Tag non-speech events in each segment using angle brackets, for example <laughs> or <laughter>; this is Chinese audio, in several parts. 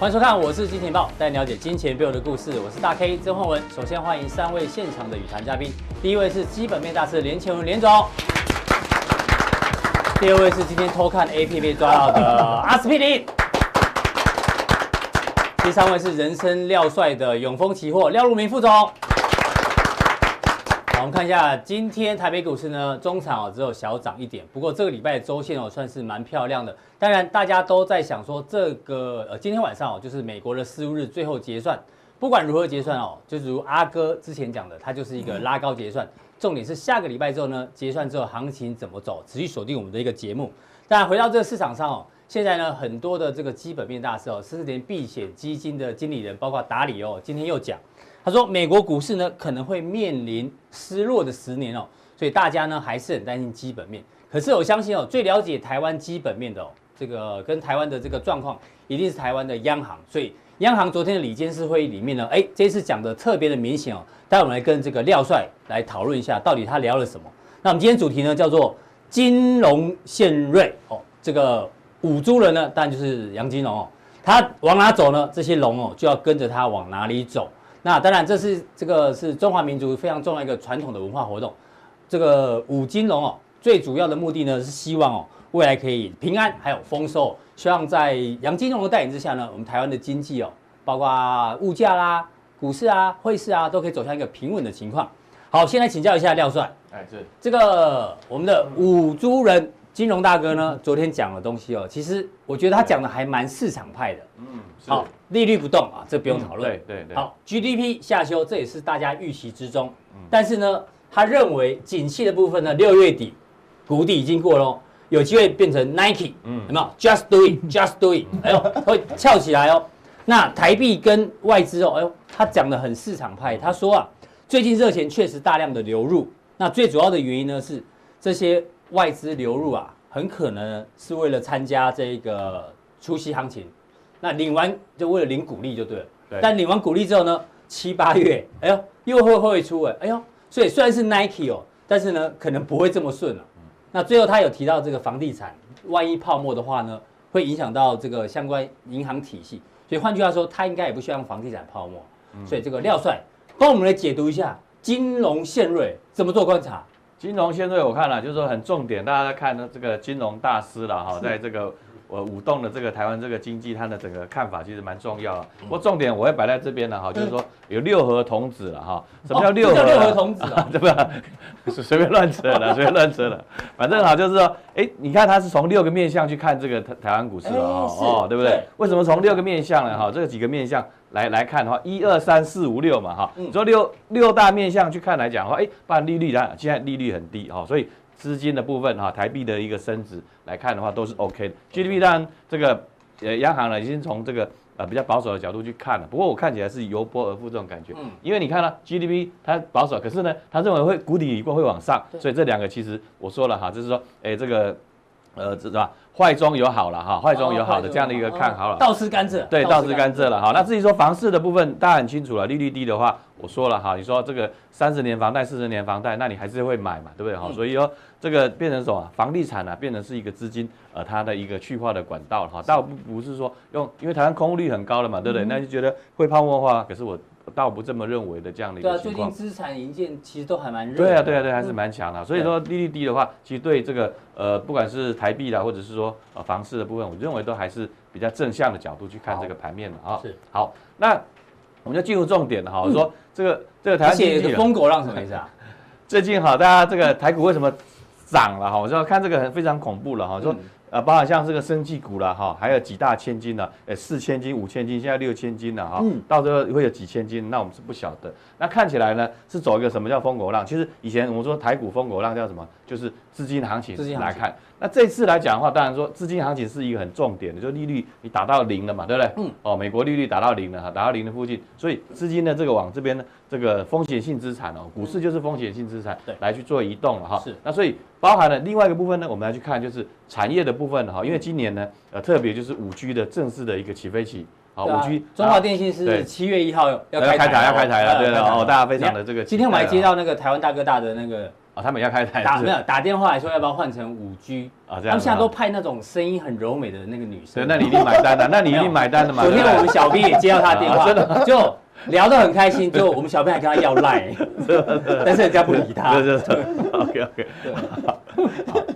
欢迎收看，我是金钱豹，带你了解金钱背后的故事。我是大 K 曾焕文。首先欢迎三位现场的语谈嘉宾，第一位是基本面大师连前文连总，第二位是今天偷看 A 片被抓到的 <laughs> 阿司匹林，第三位是人生料帅的永丰期货廖如明副总。我们看一下今天台北股市呢，中场哦只有小涨一点，不过这个礼拜的周线哦算是蛮漂亮的。当然大家都在想说，这个呃今天晚上哦就是美国的四巫日最后结算，不管如何结算哦，就如阿哥之前讲的，它就是一个拉高结算。重点是下个礼拜之后呢，结算之后行情怎么走，持续锁定我们的一个节目。当然回到这个市场上哦，现在呢很多的这个基本面大师哦，甚至连避险基金的经理人，包括达里哦，今天又讲。他说，美国股市呢可能会面临失落的十年哦，所以大家呢还是很担心基本面。可是我相信哦，最了解台湾基本面的哦，这个跟台湾的这个状况，一定是台湾的央行。所以央行昨天的理监事会议里面呢，哎，这次讲的特别的明显哦。待会我们来跟这个廖帅来讨论一下，到底他聊了什么。那我们今天主题呢叫做金融献瑞哦，这个五猪人呢，当然就是杨金龙哦，他往哪走呢？这些龙哦就要跟着他往哪里走。那当然，这是这个是中华民族非常重要一个传统的文化活动。这个五金龙哦，最主要的目的呢是希望哦，未来可以平安还有丰收。希望在杨金龙的带领之下呢，我们台湾的经济哦，包括物价啦、股市啊、汇市啊，都可以走向一个平稳的情况。好，先来请教一下廖帅。哎，是这个我们的五猪人。金融大哥呢，昨天讲的东西哦，其实我觉得他讲的还蛮市场派的。嗯，好，利率不动啊，这不用讨论。对对对。好，GDP 下修，这也是大家预期之中。但是呢，他认为景气的部分呢，六月底谷底已经过喽，有机会变成 Nike。嗯，有没有？Just do it，Just do it。哎呦，<laughs> 会翘起来哦。那台币跟外资哦，哎呦，他讲的很市场派。他说啊，最近热钱确实大量的流入，那最主要的原因呢是这些。外资流入啊，很可能是为了参加这个除息行情，那领完就为了领股利就对了。对。但领完股利之后呢，七八月，哎呦，又会会出哎，哎呦，所以虽然是 Nike 哦，但是呢，可能不会这么顺了。那最后他有提到这个房地产，万一泡沫的话呢，会影响到这个相关银行体系。所以换句话说，他应该也不希望房地产泡沫。所以这个廖帅帮我们来解读一下金融献瑞怎么做观察。金融现在，我看了，就是说很重点，大家在看呢，这个金融大师了哈，在这个呃舞动的这个台湾这个经济，它的整个看法其实蛮重要的。不过重点我会摆在这边了哈，就是说有六合童子了哈。什么叫六合？六合童子啊？对吧？是随便乱扯了，随便乱扯了。反正哈，就是说，哎，你看他是从六个面向去看这个台台湾股市了哈，哦，对不对？为什么从六个面向呢？哈，这个几个面向。来来看的话，一二三四五六嘛，哈，你说六六大面向去看来讲的话，哎，不然利率啊，现在利率很低哈，所以资金的部分哈，台币的一个升值来看的话都是 OK 的。GDP 当然这个呃央行呢已经从这个呃比较保守的角度去看了，不过我看起来是由波而富这种感觉，嗯，因为你看呢 GDP 它保守，可是呢他认为会谷底以后会往上，所以这两个其实我说了哈，就是说，哎这个。呃，知道吧？坏中有好了哈，坏中有好的这样的一个看好了。倒吃甘蔗。对，倒吃甘蔗了哈。那至于说房市的部分，大家很清楚了，利率低的话，我说了哈，你说这个三十年房贷、四十年房贷，那你还是会买嘛，对不对哈？所以说这个变成什么？房地产呢，变成是一个资金呃它的一个去化的管道哈。倒不不是说用，因为台湾空屋率很高了嘛，对不对？那就觉得会泡沫化，可是我。倒不这么认为的这样的一个情况。对啊，最近资产营建其实都还蛮热。对啊，对啊，对，还是蛮强的。所以说利率低的话，其实对这个呃，不管是台币啦，或者是说呃房市的部分，我认为都还是比较正向的角度去看这个盘面的啊。是。好，那我们就进入重点了哈。我说这个这个台湾经济疯狗浪什么意思啊？<laughs> 最近哈，大家这个台股为什么涨了哈？我说看这个非常恐怖了哈。说。啊，包括像这个生技股了哈，还有几大千金了，呃，四千金、五千金，现在六千金了哈，到时候会有几千金，那我们是不晓得。那看起来呢，是走一个什么叫风口浪？其实以前我们说台股风口浪叫什么？就是资金行情来看。那这次来讲的话，当然说资金行情是一个很重点的，就利率你打到零了嘛，对不对？嗯。哦，美国利率打到零了哈，打到零的附近，所以资金呢这个往这边呢，这个风险性资产哦，股市就是风险性资产，对，来去做移动了哈。是。那所以包含了另外一个部分呢，我们来去看就是产业的部分哈，因为今年呢，呃，特别就是五 G 的正式的一个起飞期。好，五 G，中华电信是七月一号要开台，要开台了，对了哦，大家非常的这个。今天我还接到那个台湾大哥大的那个啊，他们要开台打没有打电话来说要不要换成五 G 啊？这样，他们现在都派那种声音很柔美的那个女生。对，那你一定买单的，<laughs> 那你一定买单的嘛。昨天我们小 B 也接到他电话，真的就聊得很开心，就我们小 B 还跟他要赖，<laughs> 但是人家不理他。对对对，OK OK。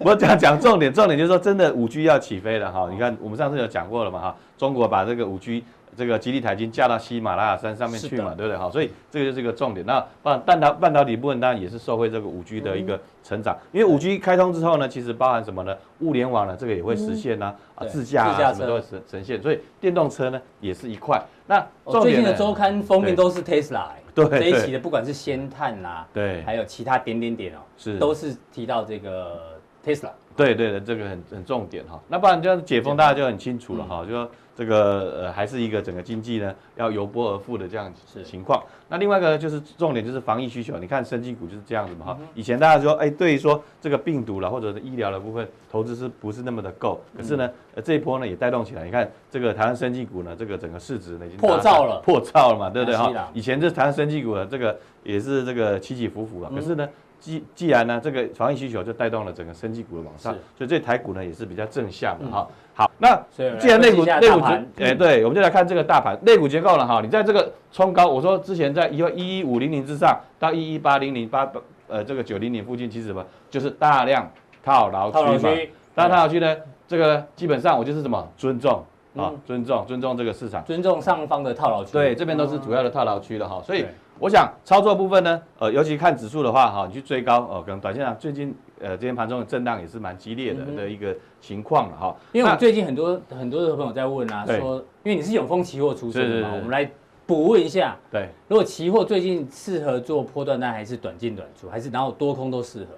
我讲讲重点，重点就是说，真的五 G 要起飞了哈。你看，我们上次有讲过了嘛哈，中国把这个五 G。这个吉利台已经架到喜马拉雅山上面去嘛，的对不对？好，所以这个就是一个重点。那半半导半导体部分当然也是受惠这个五 G 的一个成长，因为五 G 开通之后呢，其实包含什么呢？物联网呢，这个也会实现呐，啊，自驾啊什么都会呈呈现。所以电动车呢也是一块。那最近的周刊封面都是 Tesla，对这一期的不管是先探啦，对，还有其他点点点哦，是都是提到这个 Tesla。对对的，这个很很重点哈。那不然这样解封，大家就很清楚了哈，就说。这个呃还是一个整个经济呢要由波而富的这样情况。那另外一个就是重点就是防疫需求，你看生技股就是这样子嘛哈。以前大家说哎，对于说这个病毒了或者是医疗的部分投资是不是那么的够？可是呢，呃这一波呢也带动起来。你看这个台湾生技股呢，这个整个市值呢已经破兆了，破兆了嘛，对不对哈？以前这台湾生技股呢，这个也是这个起起伏伏啊。可是呢。既既然呢，这个防疫需求就带动了整个生技股的往上，所以这台股呢也是比较正向的哈。好，那既然类股类股结，哎，对，我们就来看这个大盘。类股结构了哈。你在这个冲高，我说之前在一一一五零零之上到一一八零零八呃这个九零零附近，其实什么就是大量套牢区嘛。大量套牢区呢，这个基本上我就是什么尊重啊，尊重尊重这个市场，尊重上方的套牢区。对，这边都是主要的套牢区了哈，所以。我想操作部分呢，呃，尤其看指数的话，哈，你去追高，哦，可能短线上最近，呃，今天盘中的震荡也是蛮激烈的的一个情况了，哈。因为我们最近很多很多的朋友在问啊，说，因为你是永丰期货出身的嘛，我们来补问一下，对，如果期货最近适合做波段单还是短进短出，还是然后多空都适合？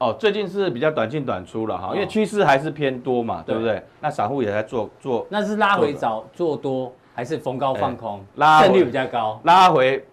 哦，最近是比较短进短出了哈，因为趋势还是偏多嘛，对不对？那散户也在做做，那是拉回早做多还是逢高放空？拉胜率比较高，拉回。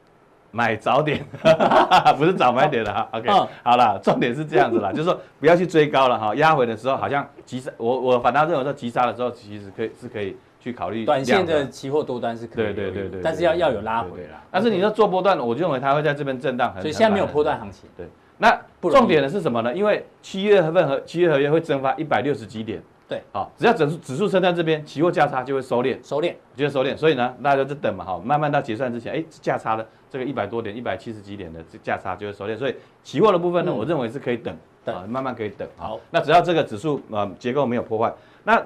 买早点，<laughs> 不是早买点的哈。OK，好了，重点是这样子啦，<laughs> 就是说不要去追高了哈。压回的时候好像急杀，我我反倒认为说急杀的时候其实可以是可以去考虑。短线的期货多单是可以，对对对对，但是要要有拉回啦。但是你说做波段，我就认为它会在这边震荡，所以现在没有波段行情。对，那重点的是什么呢？因为七月份和七月合约会蒸发一百六十几点。对，好，只要指数指数升在这边，期货价差就会收敛，收敛，就会收敛。所以呢，大家就等嘛，好，慢慢到结算之前，哎，价差的这个一百多点、一百七十几点的这价差就会收敛。所以期货的部分呢，我认为是可以等，啊，慢慢可以等。好，那只要这个指数呃结构没有破坏，那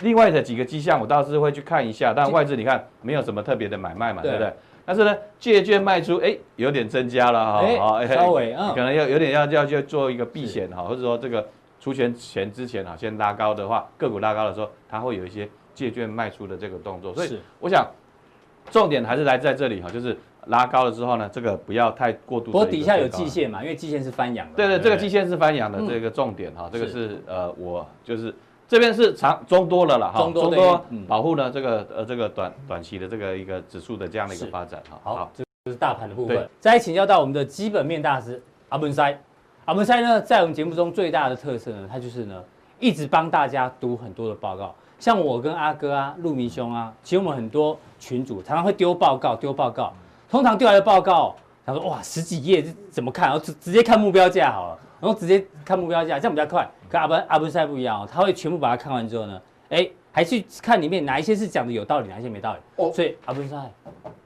另外的几个迹象我倒是会去看一下。但外资你看没有什么特别的买卖嘛，对不对？但是呢，借券卖出，哎，有点增加了哈，哎，稍微，可能要有点要要去做一个避险哈，或者说这个。出钱前之前哈，先拉高的话，个股拉高的时候，它会有一些借券卖出的这个动作，所以我想重点还是来在这里哈，就是拉高了之后呢，这个不要太过度。不过底下有季线嘛，因为季线是翻阳的。对对，这个季线是翻阳的这个重点哈，这个是呃，我就是这边是长中多了了哈，中多保护呢这个呃这个短短期的这个一个指数的这样的一个发展哈。好，这就是大盘的部分。再请教到我们的基本面大师阿文塞。阿文塞呢，在我们节目中最大的特色呢，他就是呢，一直帮大家读很多的报告。像我跟阿哥啊、陆明兄啊，其实我们很多群主常常会丢报告，丢报告。通常丢来的报告，他说哇，十几页这怎么看？然后直直接看目标价好了，然后直接看目标价，这样比较快。跟阿文阿文赛不一样哦，他会全部把它看完之后呢，哎。还去看里面哪一些是讲的有道理，哪一些没道理。哦，所以阿文赛，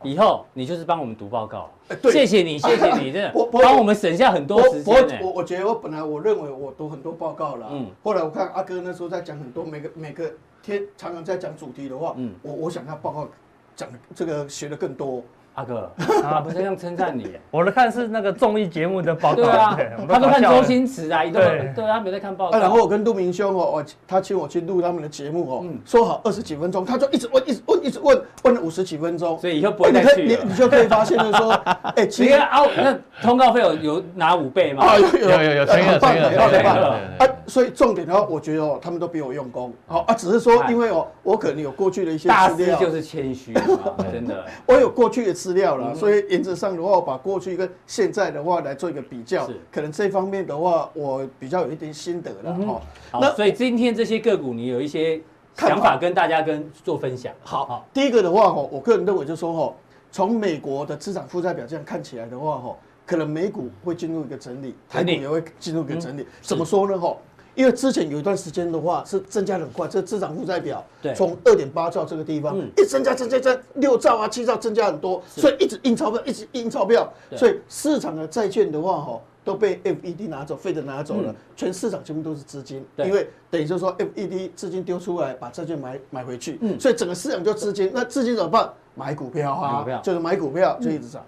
以后你就是帮我们读报告。谢谢你，<laughs> 谢谢你，真的帮我们省下很多时间。我我觉得我本来我认为我读很多报告了，嗯，后来我看阿哥那时候在讲很多，每个每个天常常在讲主题的话，嗯，我我想他报告讲的这个学的更多。阿哥，啊，不是这样称赞你，我的看是那个综艺节目的报告。对啊，他都看周星驰啊，一对，对，他没在看报告。然后我跟杜明兄哦，我他请我去录他们的节目哦，说好二十几分钟，他就一直问，一直问，一直问，问了五十几分钟。所以以后不会再去。你你就可以发现就是说，哎，<laughs> 其实啊，那通告费有有拿五倍吗？啊，有有有有，很棒很棒很棒啊！所以重点的话，我觉得哦，他们都比我用功。好啊，只是说因为哦，我可能有过去的一些大师就是谦虚，<laughs> 真的。我有过去的资料了，所以。原则上的话，我把过去跟现在的话来做一个比较，可能这方面的话，我比较有一点心得了哈。那所以今天这些个股，你有一些想法跟大家跟做分享。好，好，第一个的话哈，我个人认为就是说哈，从美国的资产负债表这样看起来的话哈，可能美股会进入一个整理，台股也会进入一个整理。嗯怎么说呢？哈，因为之前有一段时间的话是增加很快，这资产负债表对。从二点八兆这个地方嗯。一增加增加增六兆啊七兆增加很多，所以一直印钞票，一直印钞票，所以市场的债券的话哈。都被 FED 拿走，Fed 拿走了，嗯。全市场全部都是资金，因为等于就是说 FED 资金丢出来，把债券买买回去，嗯。所以整个市场就资金，那资金怎么办？买股票啊，票。就是买股票就一直涨。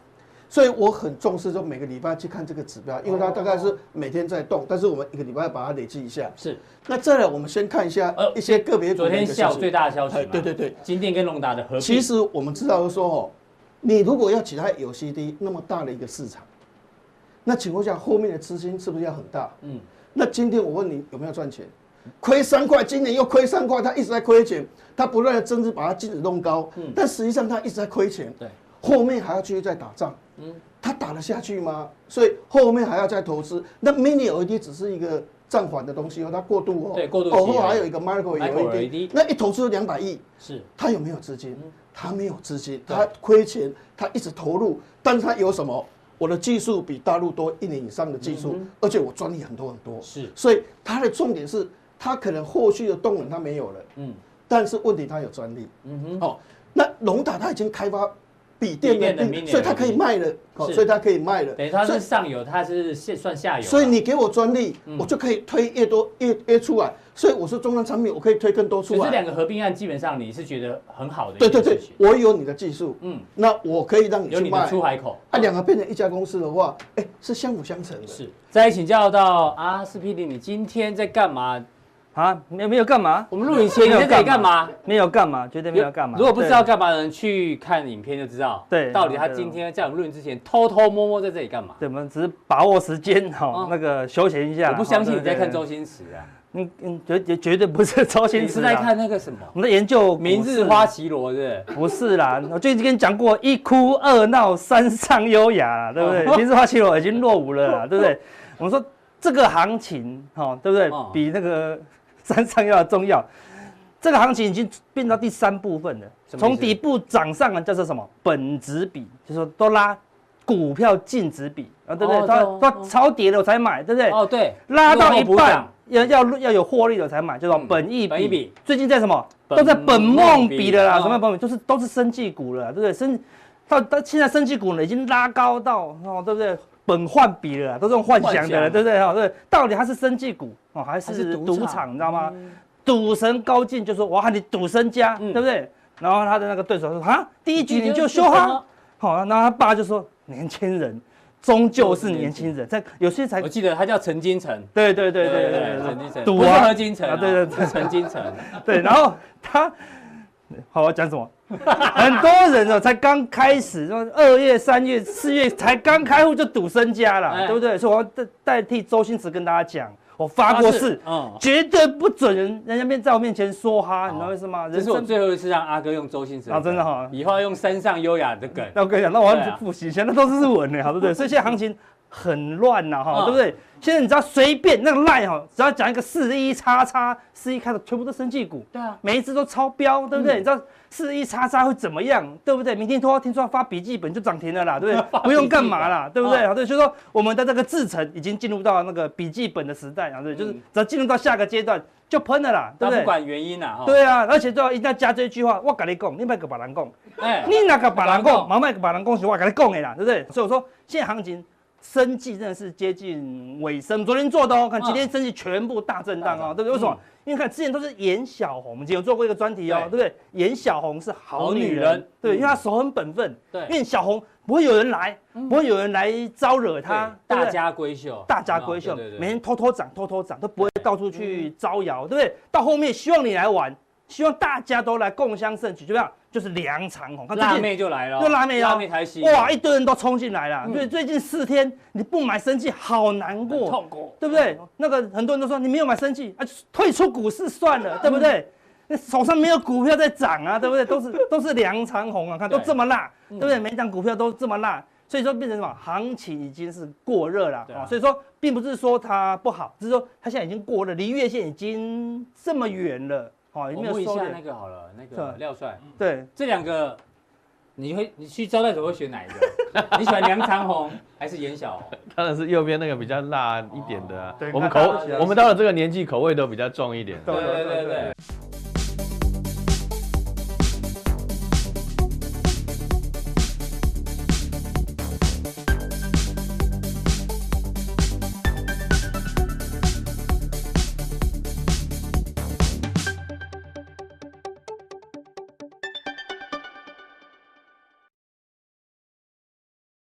所以我很重视，就每个礼拜去看这个指标，因为它大概是每天在动，但是我们一个礼拜把它累积一下。是。那再来，我们先看一下呃一些个别昨天下午最大的消息对对对，金店跟隆达的合并，其实我们知道说哦，你如果要其他有 CD 那么大的一个市场，那请问一下后面的资金是不是要很大？嗯，那今天我问你有没有赚钱？亏三块，今年又亏三块，他一直在亏钱，他不断的增资把它净值弄高，嗯。但实际上他一直在亏钱。对，后面还要继续再打仗，嗯，他打得下去吗？所以后面还要再投资。那 Mini LED 只是一个暂缓的东西哦，它过渡哦，对过渡期哦，后还有一个 Micro LED，LED 那一投资两百亿，是。他有没有资金？他没有资金，对。他亏钱，他一直投入，但是他有什么？我的技术比大陆多一年以上的技术，而且我专利很多很多，是。所以它的重点是，它可能后续的动能它没有了，嗯。但是问题它有专利，嗯哼，哦，那龙达它已经开发笔电笔电的所以它可以卖了，哦，所以它可以卖了，等于它所以是上游，它是现算下游啊，所以你给我专利，嗯我就可以推越多越越出来，所以我是中端产品，我可以推更多出来。这两个合并案基本上你是觉得很好的一对对对我有你的技术，嗯，那我可以让有你的。出海口。啊，两个变成一家公司的话，哎，是相辅相成的。是，再请教到阿司匹林，你今天在干嘛？啊，没有没有干嘛？我们录影前你在这里干嘛？没有干嘛，绝对没有干嘛。如果不知道干嘛的人，去看影片就知道。对到底他今天在我们录影之前偷偷摸摸在这里干嘛？对，我们只是把握时间哈哦，那个休闲一下。我不相信你在看周，星驰啊，嗯嗯，绝绝绝对不是周星驰，你是在看那个什么我们在研究《明日花绮罗》是不是？啦，我最近跟你讲过，一哭二闹三上优雅啦，对不对？哦明日花绮罗已经落伍了啦，对不对？我们说这个行情，哈，对不对哦？比那个三上优雅重要。这个行情已经变到第三部分了，从底部涨上来叫做什么？本值比，就是说都拉股票净值比啊，对不对？哦对哦都都超跌了我才买，对不对？哦，对，拉到一半要要要有获利了才买，叫做嗯本益比。比最近在什么？都在本梦比的啦，什么本梦？就是都是生技股了啦，对不对？生到到现在生技股呢已经拉高到哦，对不对？本幻比了啦，都是用幻想的对不对？哈，对，到底它是生技股哦，还还是是赌场？你知道吗？赌神高进就说我喊你赌身家，嗯。对不对？然后他的那个对手说啊，第一局你就修就哈，好，然后他爸就说年轻人终究是年轻人，在有些才我记得他叫陈金城，对对对对对对陈金城，赌啊。不是何金城对对。<laughs> 陈金城，对，然后他，好，我讲什么？<laughs> 很多人哦，才刚开始，说二月、三月、四月才刚开户就赌身家了，哎。对不对？所以我要代代替周星驰跟大家讲，我发过誓，嗯，绝对不准人人家面在我面前说哈，你知道为什么吗？这是我最后一次让阿哥用周星驰啊真的哈。以后要用山上优雅的梗，那我跟你讲，那我要复习一下，那都是日文呢，好对不对？所以现在行情很乱呐，哈，嗯对不对？现在你知道随便那个赖哈，只要讲一个四一叉叉，四一开头全部都生技股，对啊，每一只都超标，对不对？嗯你知道四一叉叉会怎么样，对不对？明天说听说要发笔记本就涨停了啦，对不对？<laughs> 不用干嘛啦，对不对？哦好，对，所以说我们的这个制程已经进入到那个笔记本的时代啊，对，就是嗯只要进入到下个阶段就喷了啦，对不对？他不管原因啊，哈，对啊，而且最后一定要加这一句话，我跟你讲，你别个别人讲。哎，你那个别人讲讲，毛麦个别人讲是我跟你讲的啦，对不对？所以我说现在行情生技真的是接近尾声，昨天做的哦，看今天生技全部大震荡哦，对不对？为什么？因为看之前都是严小红，我们之前有做过一个专题哦，对。不对？严小红是好女人人，对，因为她手很本分，对。因为小红不会有人来，不会有人来招惹她，大家闺秀，大家闺秀每天偷偷涨，偷偷涨，都不会到处去招摇，对不对？到后面希望你来玩，希望大家都来共襄盛举，就这样，就是梁长红，看最辣妹就来了，就辣妹了辣妹台戏，哇，一堆人都冲进来了。嗯所以最近四天你不买生技，好难很过，痛苦，对不对？那个很多人都说你没有买生技啊，退出股市算了，对不对？那手上没有股票在涨啊，对不对？都是都是梁长红啊，看都对这么辣，嗯对不对？每一档股票都这么辣，所以说变成什么？行情已经是过热了啊啊。所以说，并不是说它不好，只是说它现在已经过热，离月线已经这么远了，我没有收敛问一下那。个好了，那个廖帅，对，这两个你会你去招待所会选哪一个？<laughs> 你喜欢梁长红还是颜小红？当然是右边那个比较辣一点的、啊。对我们口我们到了这个年纪，口味都比较重一点。对对对对。